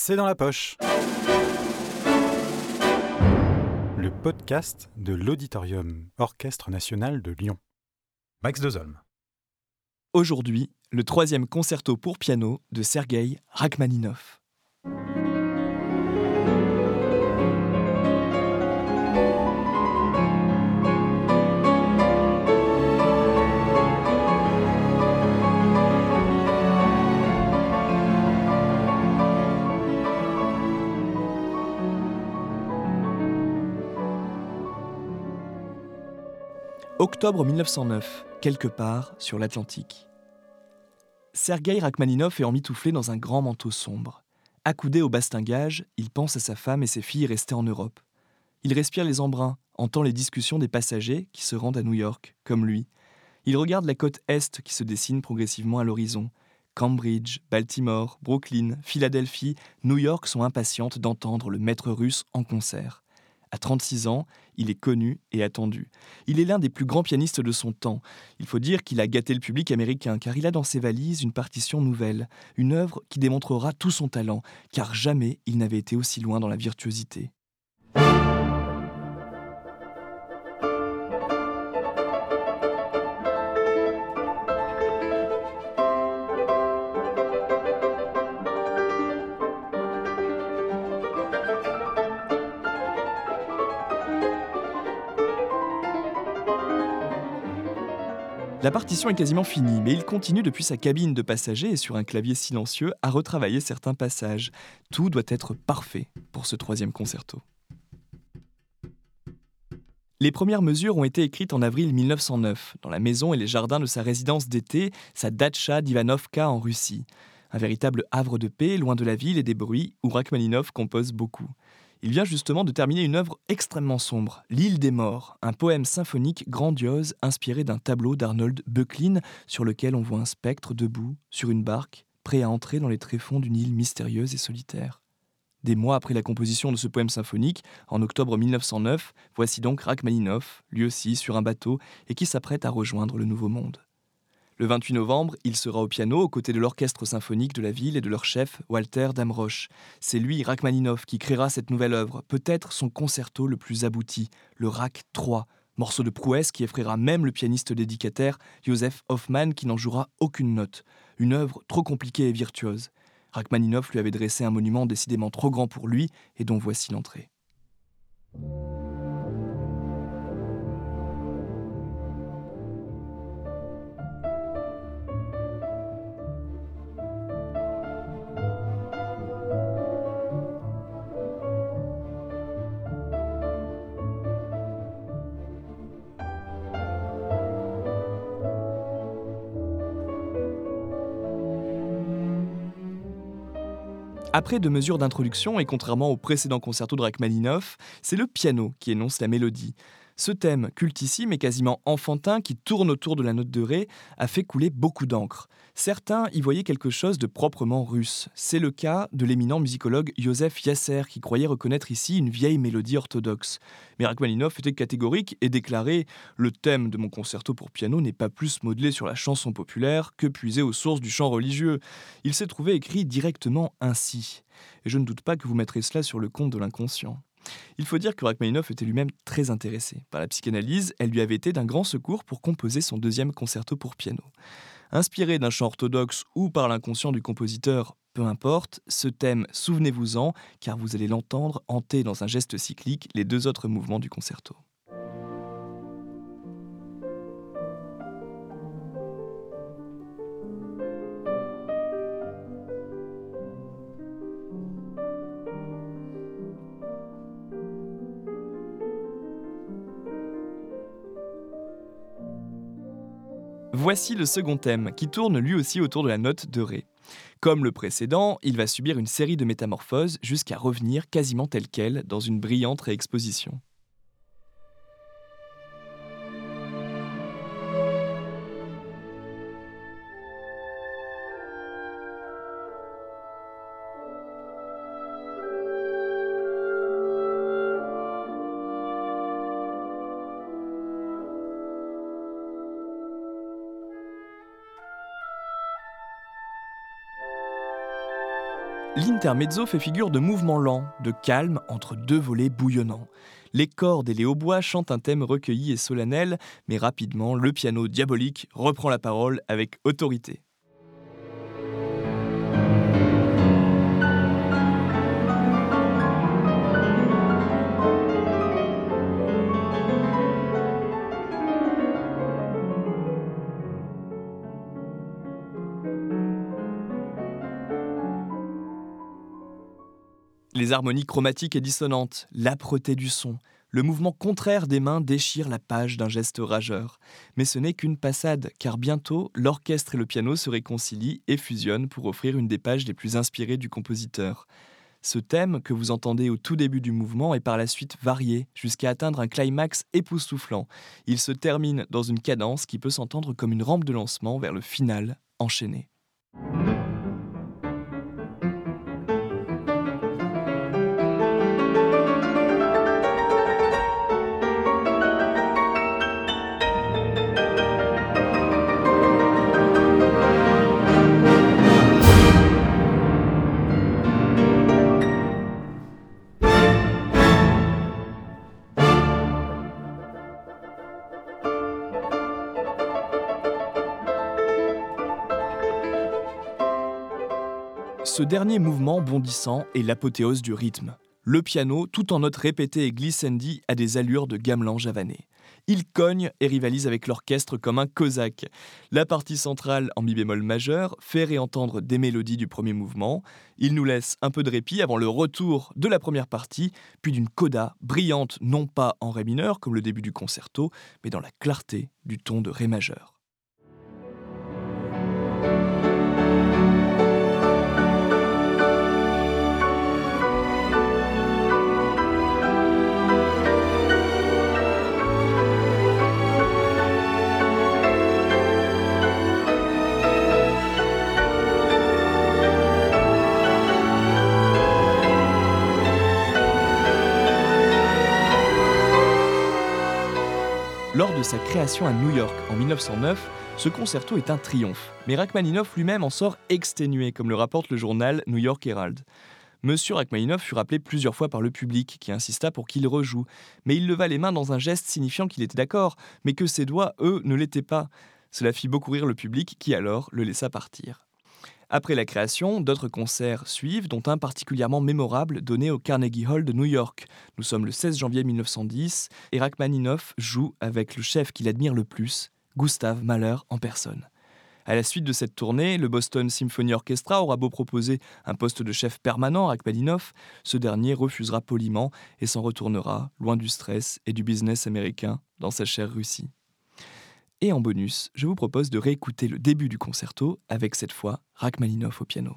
C'est dans la poche. Le podcast de l'Auditorium Orchestre National de Lyon. Max Dezolm. Aujourd'hui, le troisième concerto pour piano de Sergei Rachmaninov. Octobre 1909, quelque part sur l'Atlantique. Sergei Rachmaninov est emmitouflé dans un grand manteau sombre. Accoudé au bastingage, il pense à sa femme et ses filles restées en Europe. Il respire les embruns, entend les discussions des passagers qui se rendent à New York, comme lui. Il regarde la côte est qui se dessine progressivement à l'horizon. Cambridge, Baltimore, Brooklyn, Philadelphie, New York sont impatientes d'entendre le maître russe en concert. À 36 ans, il est connu et attendu. Il est l'un des plus grands pianistes de son temps. Il faut dire qu'il a gâté le public américain car il a dans ses valises une partition nouvelle, une œuvre qui démontrera tout son talent, car jamais il n'avait été aussi loin dans la virtuosité. La partition est quasiment finie, mais il continue depuis sa cabine de passager et sur un clavier silencieux à retravailler certains passages. Tout doit être parfait pour ce troisième concerto. Les premières mesures ont été écrites en avril 1909, dans la maison et les jardins de sa résidence d'été, sa datcha d'Ivanovka en Russie. Un véritable havre de paix, loin de la ville et des bruits, où Rachmaninov compose beaucoup. Il vient justement de terminer une œuvre extrêmement sombre, L'île des morts, un poème symphonique grandiose inspiré d'un tableau d'Arnold Böcklin sur lequel on voit un spectre debout sur une barque, prêt à entrer dans les tréfonds d'une île mystérieuse et solitaire. Des mois après la composition de ce poème symphonique, en octobre 1909, voici donc Rachmaninoff, lui aussi sur un bateau, et qui s'apprête à rejoindre le Nouveau Monde. Le 28 novembre, il sera au piano aux côtés de l'orchestre symphonique de la ville et de leur chef, Walter Damrosch. C'est lui, Rachmaninoff, qui créera cette nouvelle œuvre, peut-être son concerto le plus abouti, le Rach 3, morceau de prouesse qui effraiera même le pianiste dédicataire Joseph Hoffmann qui n'en jouera aucune note. Une œuvre trop compliquée et virtuose. Rachmaninoff lui avait dressé un monument décidément trop grand pour lui et dont voici l'entrée. Après deux mesures d'introduction, et contrairement au précédent concerto de Rachmaninoff, c'est le piano qui énonce la mélodie. Ce thème cultissime et quasiment enfantin qui tourne autour de la note de Ré a fait couler beaucoup d'encre. Certains y voyaient quelque chose de proprement russe. C'est le cas de l'éminent musicologue Joseph Yasser qui croyait reconnaître ici une vieille mélodie orthodoxe. Mais Rachmaninoff était catégorique et déclarait Le thème de mon concerto pour piano n'est pas plus modelé sur la chanson populaire que puisé aux sources du chant religieux. Il s'est trouvé écrit directement ainsi. Et je ne doute pas que vous mettrez cela sur le compte de l'inconscient. Il faut dire que Rachmaninoff était lui-même très intéressé par la psychanalyse, elle lui avait été d'un grand secours pour composer son deuxième concerto pour piano. Inspiré d'un chant orthodoxe ou par l'inconscient du compositeur, peu importe, ce thème, souvenez-vous-en, car vous allez l'entendre hanter dans un geste cyclique les deux autres mouvements du concerto. Voici le second thème, qui tourne lui aussi autour de la note de Ré. Comme le précédent, il va subir une série de métamorphoses jusqu'à revenir quasiment tel quel dans une brillante réexposition. L'intermezzo fait figure de mouvement lent, de calme entre deux volets bouillonnants. Les cordes et les hautbois chantent un thème recueilli et solennel, mais rapidement, le piano diabolique reprend la parole avec autorité. Les harmonies chromatiques et dissonantes, l'âpreté du son, le mouvement contraire des mains déchire la page d'un geste rageur. Mais ce n'est qu'une passade, car bientôt, l'orchestre et le piano se réconcilient et fusionnent pour offrir une des pages les plus inspirées du compositeur. Ce thème, que vous entendez au tout début du mouvement, est par la suite varié, jusqu'à atteindre un climax époustouflant. Il se termine dans une cadence qui peut s'entendre comme une rampe de lancement vers le final enchaîné. Ce dernier mouvement bondissant est l'apothéose du rythme. Le piano, tout en notes répétées et glissandi, a des allures de gamelan javanais. Il cogne et rivalise avec l'orchestre comme un cosaque. La partie centrale en mi bémol majeur fait réentendre des mélodies du premier mouvement. Il nous laisse un peu de répit avant le retour de la première partie, puis d'une coda brillante non pas en ré mineur comme le début du concerto, mais dans la clarté du ton de ré majeur. De sa création à New York en 1909, ce concerto est un triomphe, mais Rachmaninoff lui-même en sort exténué, comme le rapporte le journal New York Herald. Monsieur Rachmaninoff fut rappelé plusieurs fois par le public, qui insista pour qu'il rejoue, mais il leva les mains dans un geste signifiant qu'il était d'accord, mais que ses doigts, eux, ne l'étaient pas. Cela fit beaucoup rire le public, qui alors le laissa partir. Après la création, d'autres concerts suivent, dont un particulièrement mémorable donné au Carnegie Hall de New York. Nous sommes le 16 janvier 1910 et Rachmaninoff joue avec le chef qu'il admire le plus, Gustave Mahler en personne. À la suite de cette tournée, le Boston Symphony Orchestra aura beau proposer un poste de chef permanent à Rachmaninoff, ce dernier refusera poliment et s'en retournera, loin du stress et du business américain, dans sa chère Russie. Et en bonus, je vous propose de réécouter le début du concerto avec cette fois Rachmaninoff au piano.